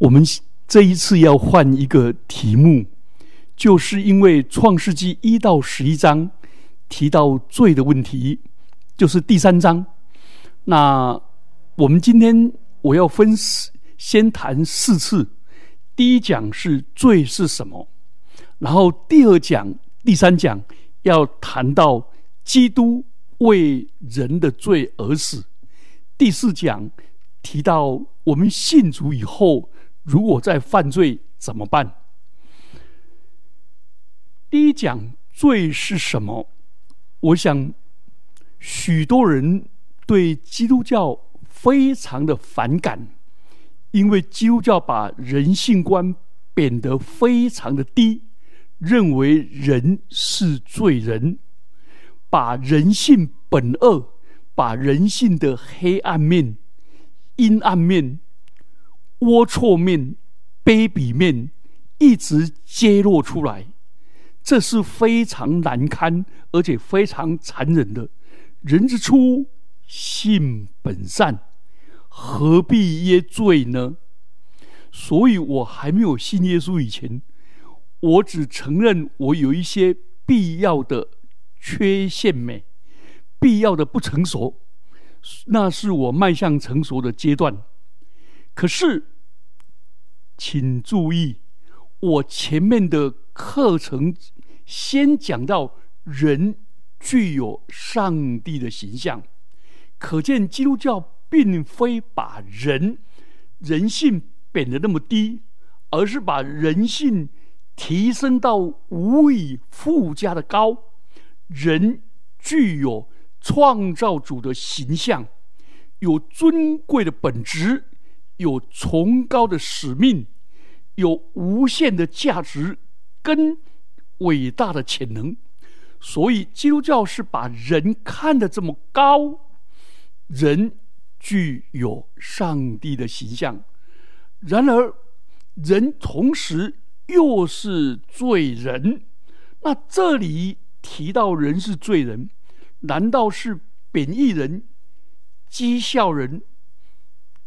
我们这一次要换一个题目，就是因为创世纪一到十一章提到罪的问题，就是第三章。那我们今天我要分先谈四次，第一讲是罪是什么，然后第二讲、第三讲要谈到基督为人的罪而死，第四讲提到我们信主以后。如果在犯罪怎么办？第一讲罪是什么？我想许多人对基督教非常的反感，因为基督教把人性观贬得非常的低，认为人是罪人，把人性本恶，把人性的黑暗面、阴暗面。龌龊面、卑鄙面一直揭露出来，这是非常难堪，而且非常残忍的。人之初，性本善，何必耶罪呢？所以我还没有信耶稣以前，我只承认我有一些必要的缺陷美，必要的不成熟，那是我迈向成熟的阶段。可是。请注意，我前面的课程先讲到人具有上帝的形象，可见基督教并非把人人性贬得那么低，而是把人性提升到无以复加的高。人具有创造主的形象，有尊贵的本质。有崇高的使命，有无限的价值跟伟大的潜能，所以基督教是把人看得这么高，人具有上帝的形象，然而人同时又是罪人。那这里提到人是罪人，难道是贬义人、讥笑人？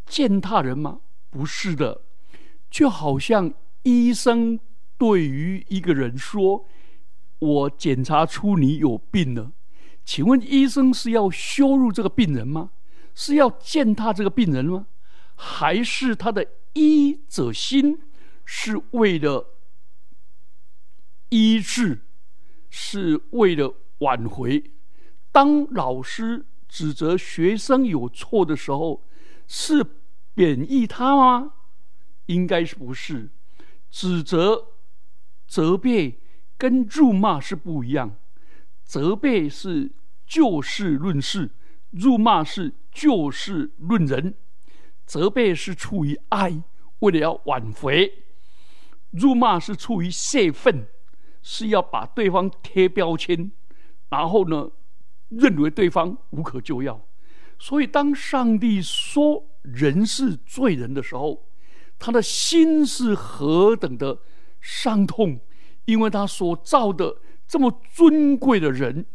践踏人吗？不是的，就好像医生对于一个人说：“我检查出你有病了。”请问医生是要羞辱这个病人吗？是要践踏这个病人吗？还是他的医者心是为了医治，是为了挽回？当老师指责学生有错的时候，是？贬义他吗？应该是不是？指责、责备跟辱骂是不一样。责备是就事论事，辱骂是就事论人。责备是出于爱，为了要挽回；辱骂是出于泄愤，是要把对方贴标签，然后呢，认为对方无可救药。所以，当上帝说，人是罪人的时候，他的心是何等的伤痛，因为他所造的这么尊贵的人，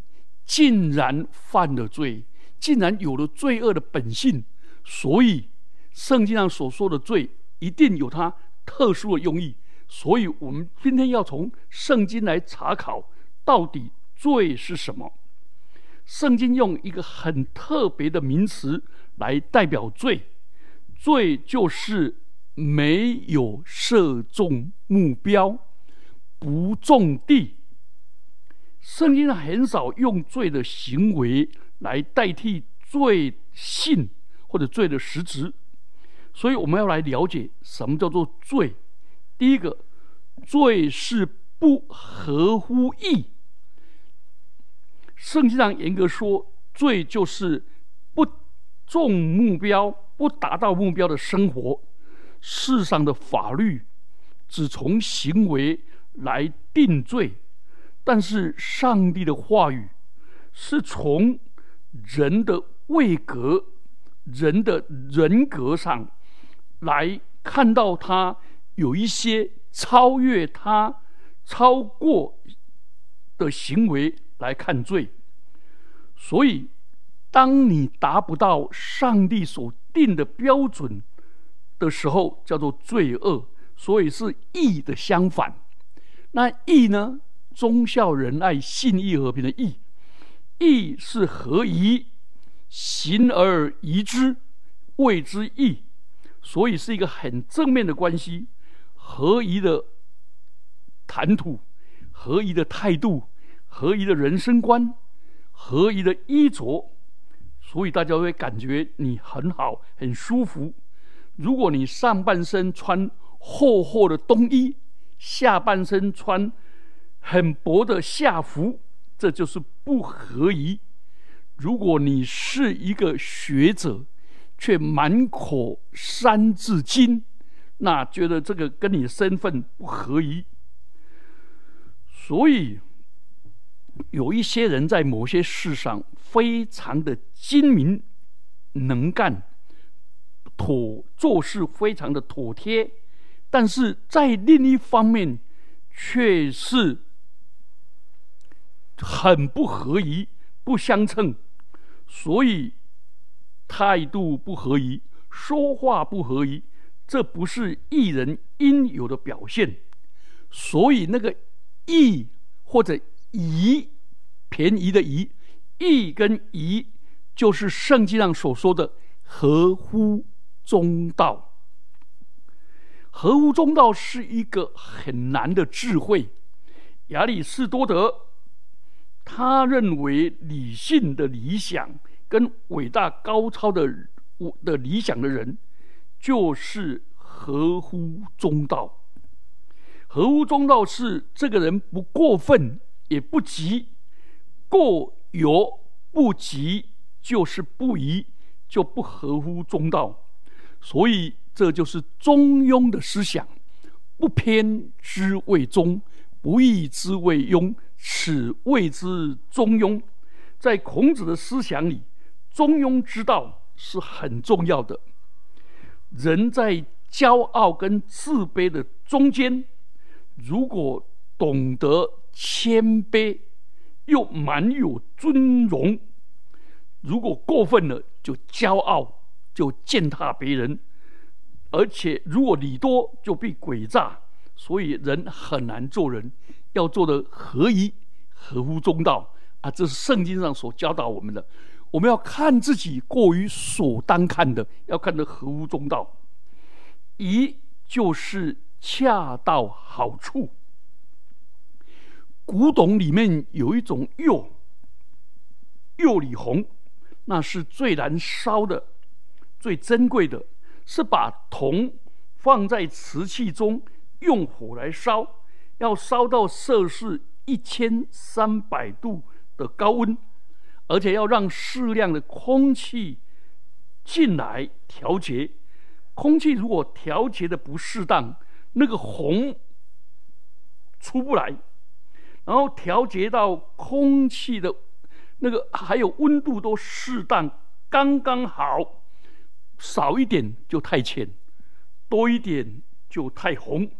竟然犯了罪，竟然有了罪恶的本性。所以，圣经上所说的罪，一定有它特殊的用意。所以我们今天要从圣经来查考，到底罪是什么。圣经用一个很特别的名词来代表罪。罪就是没有射中目标，不种地。圣经很少用罪的行为来代替罪性或者罪的实质，所以我们要来了解什么叫做罪。第一个，罪是不合乎义。圣经上严格说，罪就是不重目标。不达到目标的生活，世上的法律只从行为来定罪，但是上帝的话语是从人的位格、人的人格上来看到他有一些超越他、超过的行为来看罪，所以当你达不到上帝所定的标准的时候叫做罪恶，所以是义的相反。那义呢？忠孝仁爱信义和平的义，义是合宜，行而宜之，谓之义。所以是一个很正面的关系，合宜的谈吐，合宜的态度，合宜的人生观，合宜的衣着。所以大家会感觉你很好，很舒服。如果你上半身穿厚厚的冬衣，下半身穿很薄的夏服，这就是不合宜。如果你是一个学者，却满口三字经，那觉得这个跟你身份不合宜。所以。有一些人在某些事上非常的精明、能干、妥做事非常的妥帖，但是在另一方面却是很不合宜、不相称，所以态度不合宜、说话不合宜，这不是艺人应有的表现。所以那个艺或者。宜，便宜的宜，义跟宜就是圣经上所说的合乎中道。合乎中道是一个很难的智慧。亚里士多德他认为理性的理想跟伟大高超的的理想的人，就是合乎中道。合乎中道是这个人不过分。也不急，过犹不及，就是不宜，就不合乎中道。所以这就是中庸的思想，不偏之谓中，不义之谓庸，此谓之中庸。在孔子的思想里，中庸之道是很重要的。人在骄傲跟自卑的中间，如果懂得。谦卑又蛮有尊荣，如果过分了就骄傲，就践踏别人，而且如果礼多就被诡诈，所以人很难做人。要做的合宜、合乎中道啊，这是圣经上所教导我们的。我们要看自己过于所当看的，要看得合乎中道。宜就是恰到好处。古董里面有一种釉，釉里红，那是最难烧的、最珍贵的，是把铜放在瓷器中，用火来烧，要烧到摄氏一千三百度的高温，而且要让适量的空气进来调节。空气如果调节的不适当，那个红出不来。然后调节到空气的那个还有温度都适当，刚刚好，少一点就太浅，多一点就太红，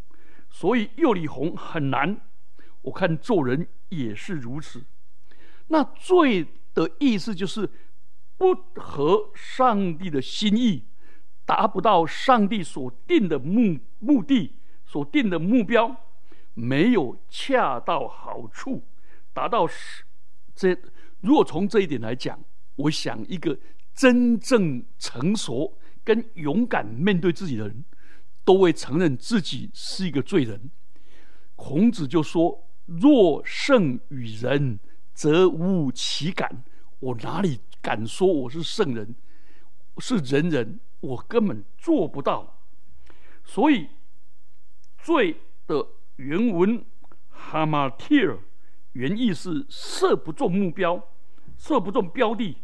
所以釉里红很难。我看做人也是如此。那罪的意思就是不合上帝的心意，达不到上帝所定的目目的，所定的目标。没有恰到好处，达到是这。如果从这一点来讲，我想一个真正成熟跟勇敢面对自己的人，都会承认自己是一个罪人。孔子就说：“若圣与人，则无其感。”我哪里敢说我是圣人？是人人，我根本做不到。所以罪的。原文 “hamatir” 原意是射不中目标，射不中标的，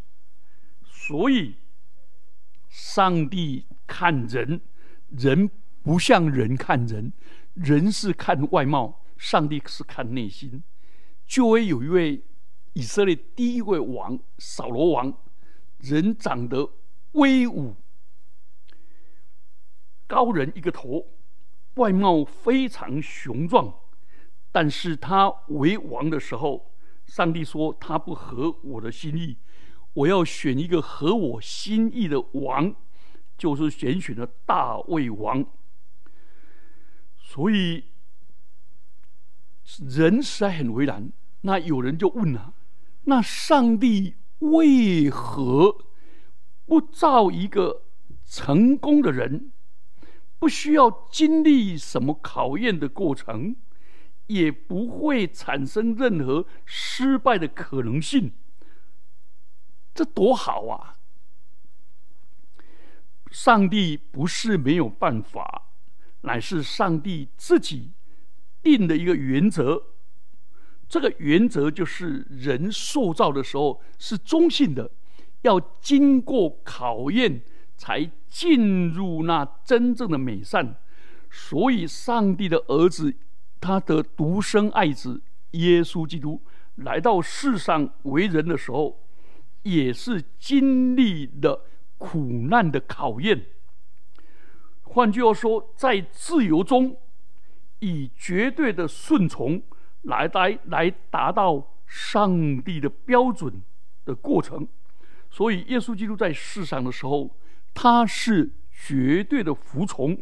所以上帝看人，人不像人看人，人是看外貌，上帝是看内心。就会有一位以色列第一位王扫罗王，人长得威武，高人一个头。外貌非常雄壮，但是他为王的时候，上帝说他不合我的心意，我要选一个合我心意的王，就是选选了大卫王。所以人实在很为难。那有人就问了：那上帝为何不造一个成功的人？不需要经历什么考验的过程，也不会产生任何失败的可能性。这多好啊！上帝不是没有办法，乃是上帝自己定的一个原则。这个原则就是人塑造的时候是中性的，要经过考验。才进入那真正的美善，所以上帝的儿子，他的独生爱子耶稣基督来到世上为人的时候，也是经历了苦难的考验。换句话说，在自由中，以绝对的顺从来来来达到上帝的标准的过程。所以，耶稣基督在世上的时候。他是绝对的服从，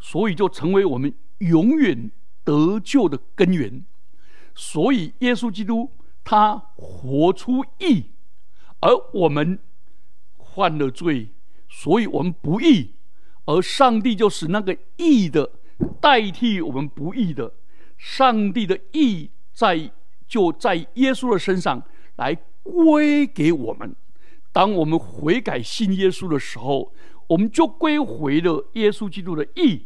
所以就成为我们永远得救的根源。所以耶稣基督他活出义，而我们犯了罪，所以我们不义，而上帝就使那个义的代替我们不义的。上帝的义在就在耶稣的身上来归给我们。当我们悔改信耶稣的时候，我们就归回了耶稣基督的义，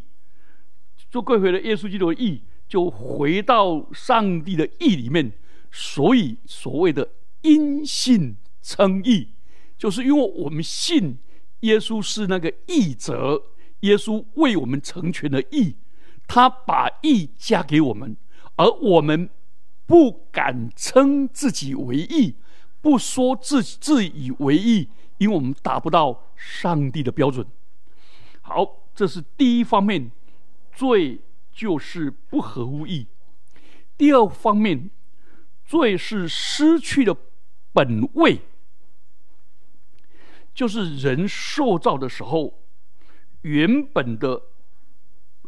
就归回了耶稣基督的义，就回到上帝的义里面。所以，所谓的因信称义，就是因为我们信耶稣是那个义者，耶稣为我们成全了义，他把义加给我们，而我们不敢称自己为义。不说自自以为意，因为我们达不到上帝的标准。好，这是第一方面，罪就是不合乎意。第二方面，罪是失去了本位，就是人受造的时候原本的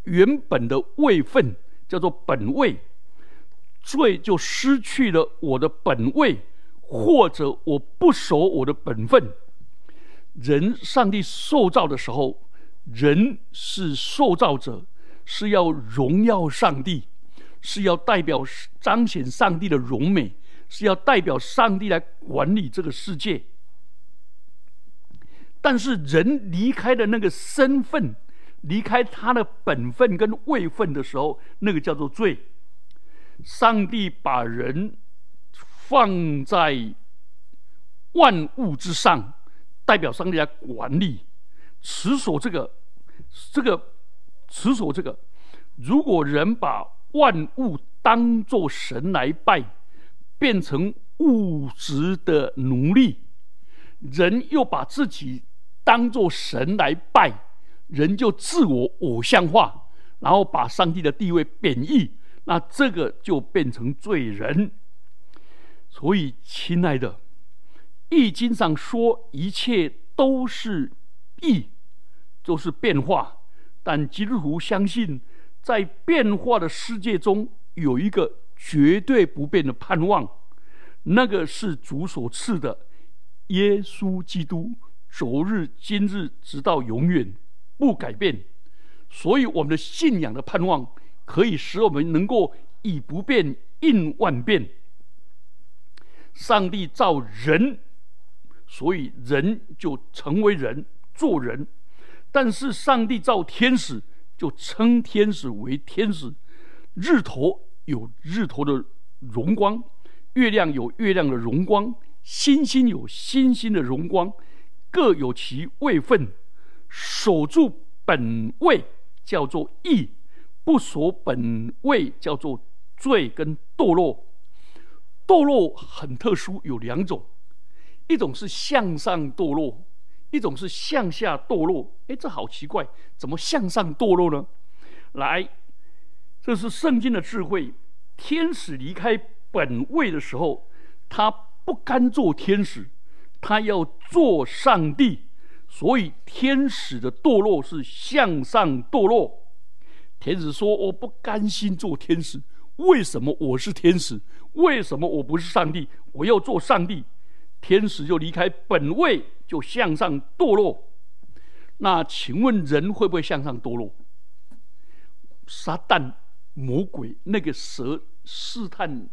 原本的位分叫做本位，罪就失去了我的本位。或者我不守我的本分，人上帝受造的时候，人是受造者，是要荣耀上帝，是要代表彰显上帝的荣美，是要代表上帝来管理这个世界。但是人离开的那个身份，离开他的本分跟位分的时候，那个叫做罪。上帝把人。放在万物之上，代表上帝来管理。持守这个，这个持守这个。如果人把万物当作神来拜，变成物质的奴隶；人又把自己当作神来拜，人就自我偶像化，然后把上帝的地位贬义，那这个就变成罪人。所以，亲爱的，《易经》上说一切都是易，就是变化。但基督徒相信，在变化的世界中，有一个绝对不变的盼望，那个是主所赐的耶稣基督，昨日、今日，直到永远不改变。所以，我们的信仰的盼望，可以使我们能够以不变应万变。上帝造人，所以人就成为人，做人。但是上帝造天使，就称天使为天使。日头有日头的荣光，月亮有月亮的荣光，星星有星星的荣光，各有其位分。守住本位叫做义，不守本位叫做罪跟堕落。堕落很特殊，有两种，一种是向上堕落，一种是向下堕落。哎，这好奇怪，怎么向上堕落呢？来，这是圣经的智慧。天使离开本位的时候，他不甘做天使，他要做上帝，所以天使的堕落是向上堕落。天使说：“我不甘心做天使，为什么我是天使？为什么我不是上帝？我要做上帝。”天使就离开本位，就向上堕落。那请问人会不会向上堕落？撒旦、魔鬼那个蛇试探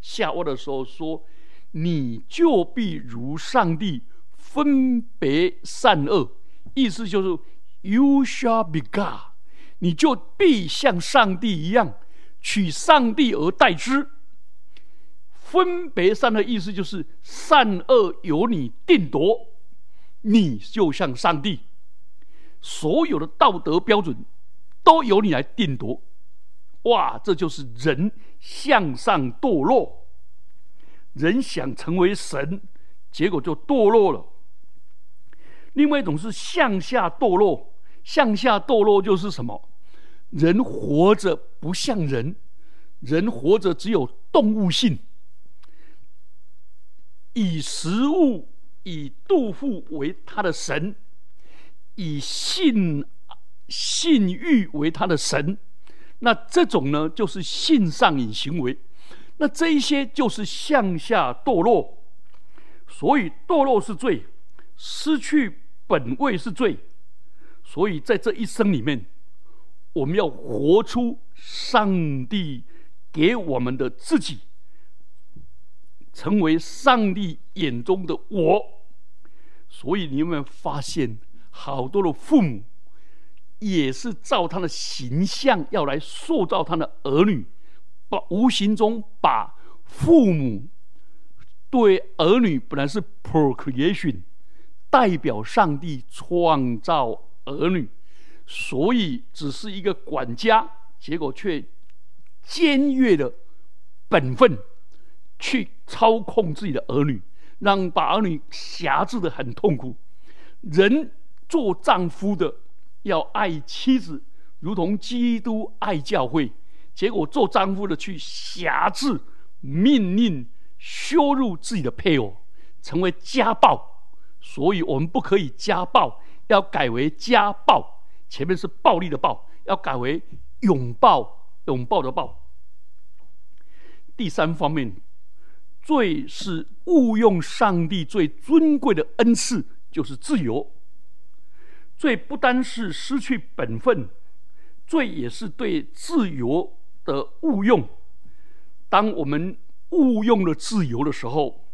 夏娃的时候说：“你就必如上帝。”分别善恶，意思就是 “You shall be God”，你就必像上帝一样，取上帝而代之。分别善的，意思就是善恶由你定夺，你就像上帝，所有的道德标准都由你来定夺。哇，这就是人向上堕落，人想成为神，结果就堕落了。另外一种是向下堕落，向下堕落就是什么？人活着不像人，人活着只有动物性，以食物、以杜甫为他的神，以性性欲为他的神。那这种呢，就是性上瘾行为。那这一些就是向下堕落，所以堕落是罪，失去。本位是罪，所以在这一生里面，我们要活出上帝给我们的自己，成为上帝眼中的我。所以你有没有发现，好多的父母也是照他的形象要来塑造他的儿女，把无形中把父母对儿女本来是 procreation。代表上帝创造儿女，所以只是一个管家，结果却僭越了本分，去操控自己的儿女，让把儿女辖制的很痛苦。人做丈夫的要爱妻子，如同基督爱教会，结果做丈夫的去辖制、命令、羞辱自己的配偶，成为家暴。所以我们不可以家暴，要改为家暴。前面是暴力的暴，要改为拥抱、拥抱的抱。第三方面，罪是误用上帝最尊贵的恩赐，就是自由。罪不单是失去本分，罪也是对自由的误用。当我们误用了自由的时候，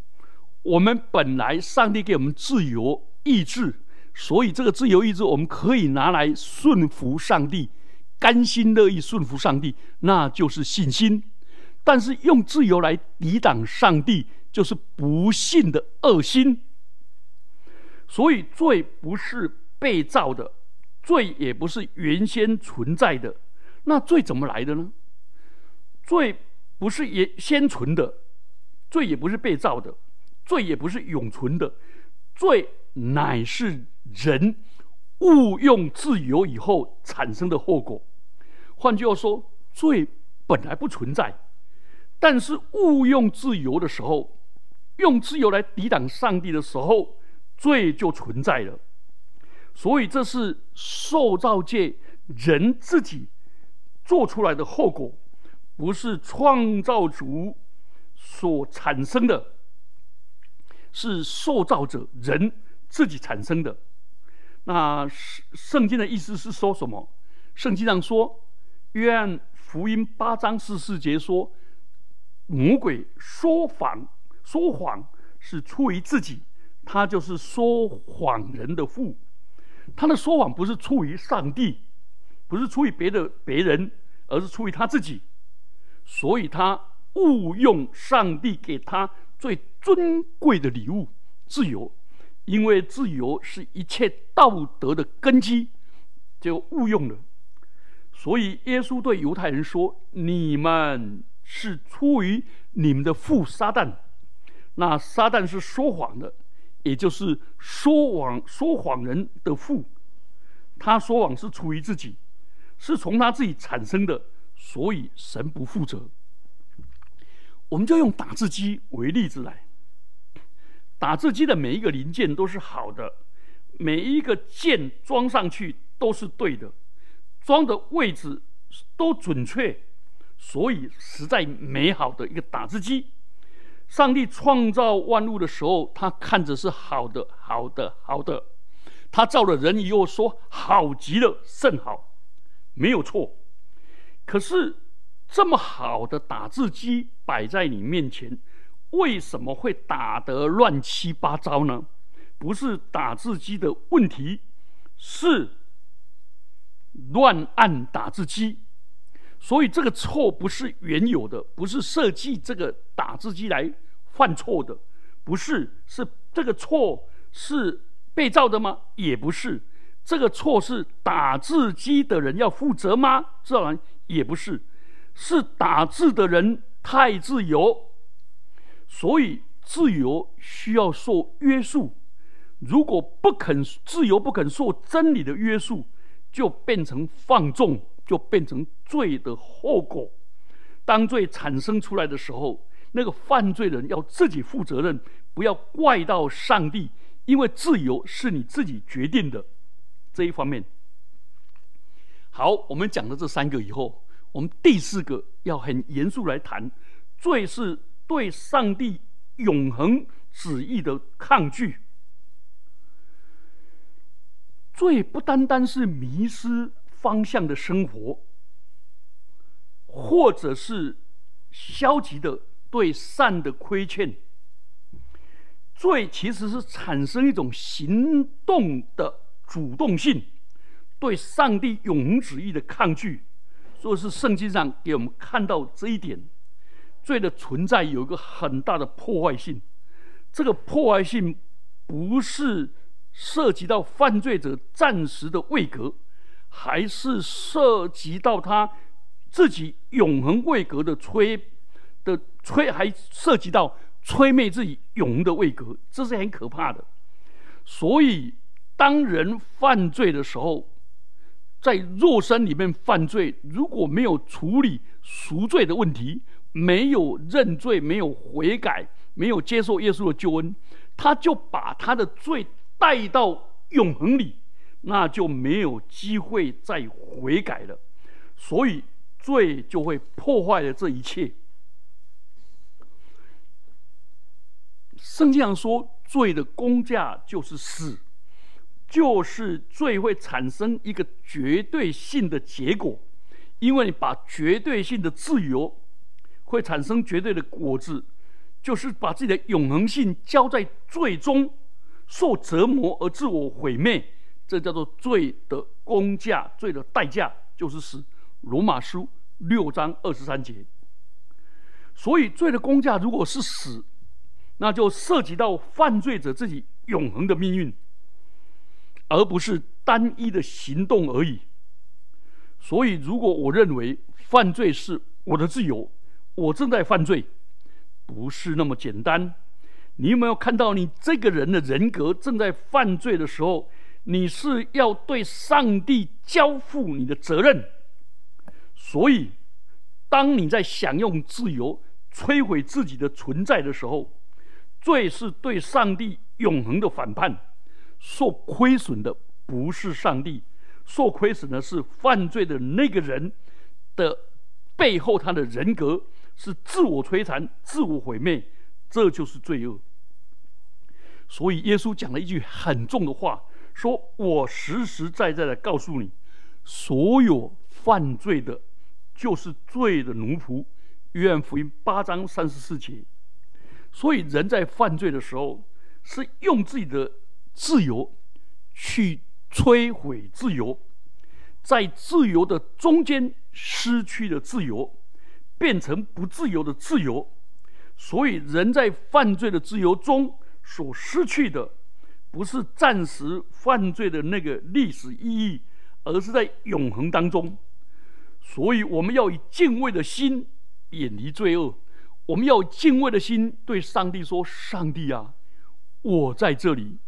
我们本来上帝给我们自由意志，所以这个自由意志我们可以拿来顺服上帝，甘心乐意顺服上帝，那就是信心。但是用自由来抵挡上帝，就是不信的恶心。所以罪不是被造的，罪也不是原先存在的。那罪怎么来的呢？罪不是也先存的，罪也不是被造的。罪也不是永存的，罪乃是人误用自由以后产生的后果。换句话说，罪本来不存在，但是误用自由的时候，用自由来抵挡上帝的时候，罪就存在了。所以这是受造界人自己做出来的后果，不是创造主所产生的。是受造者人自己产生的。那圣圣经的意思是说什么？圣经上说，约翰福音八章十四节说，魔鬼说谎，说谎是出于自己，他就是说谎人的父。他的说谎不是出于上帝，不是出于别的别人，而是出于他自己。所以他误用上帝给他。最尊贵的礼物，自由，因为自由是一切道德的根基，就误用了。所以耶稣对犹太人说：“你们是出于你们的父撒旦。”那撒旦是说谎的，也就是说谎说谎人的父。他说谎是出于自己，是从他自己产生的，所以神不负责。我们就用打字机为例子来，打字机的每一个零件都是好的，每一个键装上去都是对的，装的位置都准确，所以实在美好的一个打字机。上帝创造万物的时候，他看着是好的，好的，好的。他造了人以后说好极了，甚好，没有错。可是这么好的打字机摆在你面前，为什么会打得乱七八糟呢？不是打字机的问题，是乱按打字机。所以这个错不是原有的，不是设计这个打字机来犯错的，不是，是这个错是被造的吗？也不是，这个错是打字机的人要负责吗？自然也不是，是打字的人太自由，所以自由需要受约束。如果不肯自由，不肯受真理的约束，就变成放纵。就变成罪的后果。当罪产生出来的时候，那个犯罪人要自己负责任，不要怪到上帝，因为自由是你自己决定的。这一方面，好，我们讲了这三个以后，我们第四个要很严肃来谈：罪是对上帝永恒旨意的抗拒。罪不单单是迷失。方向的生活，或者是消极的对善的亏欠，罪其实是产生一种行动的主动性，对上帝永恒旨意的抗拒。所以是圣经上给我们看到这一点，罪的存在有一个很大的破坏性。这个破坏性不是涉及到犯罪者暂时的位格。还是涉及到他自己永恒位格的摧的摧，还涉及到摧灭自己永恒的位格，这是很可怕的。所以，当人犯罪的时候，在肉身里面犯罪，如果没有处理赎罪的问题，没有认罪，没有悔改，没有接受耶稣的救恩，他就把他的罪带到永恒里。那就没有机会再悔改了，所以罪就会破坏了这一切。圣经上说，罪的工价就是死，就是罪会产生一个绝对性的结果，因为你把绝对性的自由会产生绝对的果子，就是把自己的永恒性交在罪中，受折磨而自我毁灭。这叫做罪的工价，罪的代价就是死。罗马书六章二十三节。所以罪的工价如果是死，那就涉及到犯罪者自己永恒的命运，而不是单一的行动而已。所以，如果我认为犯罪是我的自由，我正在犯罪，不是那么简单。你有没有看到，你这个人的人格正在犯罪的时候？你是要对上帝交付你的责任，所以，当你在享用自由、摧毁自己的存在的时候，罪是对上帝永恒的反叛。受亏损的不是上帝，受亏损的是犯罪的那个人的背后，他的人格是自我摧残、自我毁灭，这就是罪恶。所以，耶稣讲了一句很重的话。说：“我实实在在的告诉你，所有犯罪的，就是罪的奴仆。”约翰福音八章三十四节。所以人在犯罪的时候，是用自己的自由去摧毁自由，在自由的中间失去了自由，变成不自由的自由。所以人在犯罪的自由中所失去的。不是暂时犯罪的那个历史意义，而是在永恒当中。所以，我们要以敬畏的心远离罪恶。我们要敬畏的心对上帝说：“上帝啊，我在这里，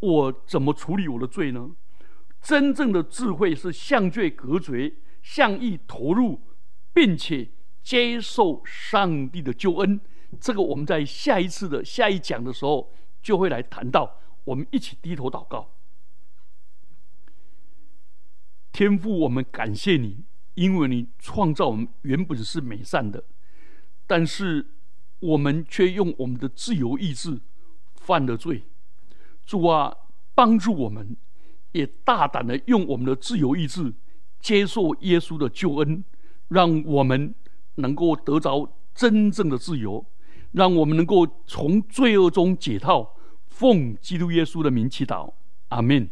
我怎么处理我的罪呢？”真正的智慧是向罪隔绝，向义投入，并且接受上帝的救恩。这个我们在下一次的下一讲的时候就会来谈到。我们一起低头祷告。天父，我们感谢你，因为你创造我们原本是美善的，但是我们却用我们的自由意志犯了罪。主啊，帮助我们，也大胆的用我们的自由意志接受耶稣的救恩，让我们能够得着真正的自由，让我们能够从罪恶中解套。奉基督耶稣的名祈祷，阿门。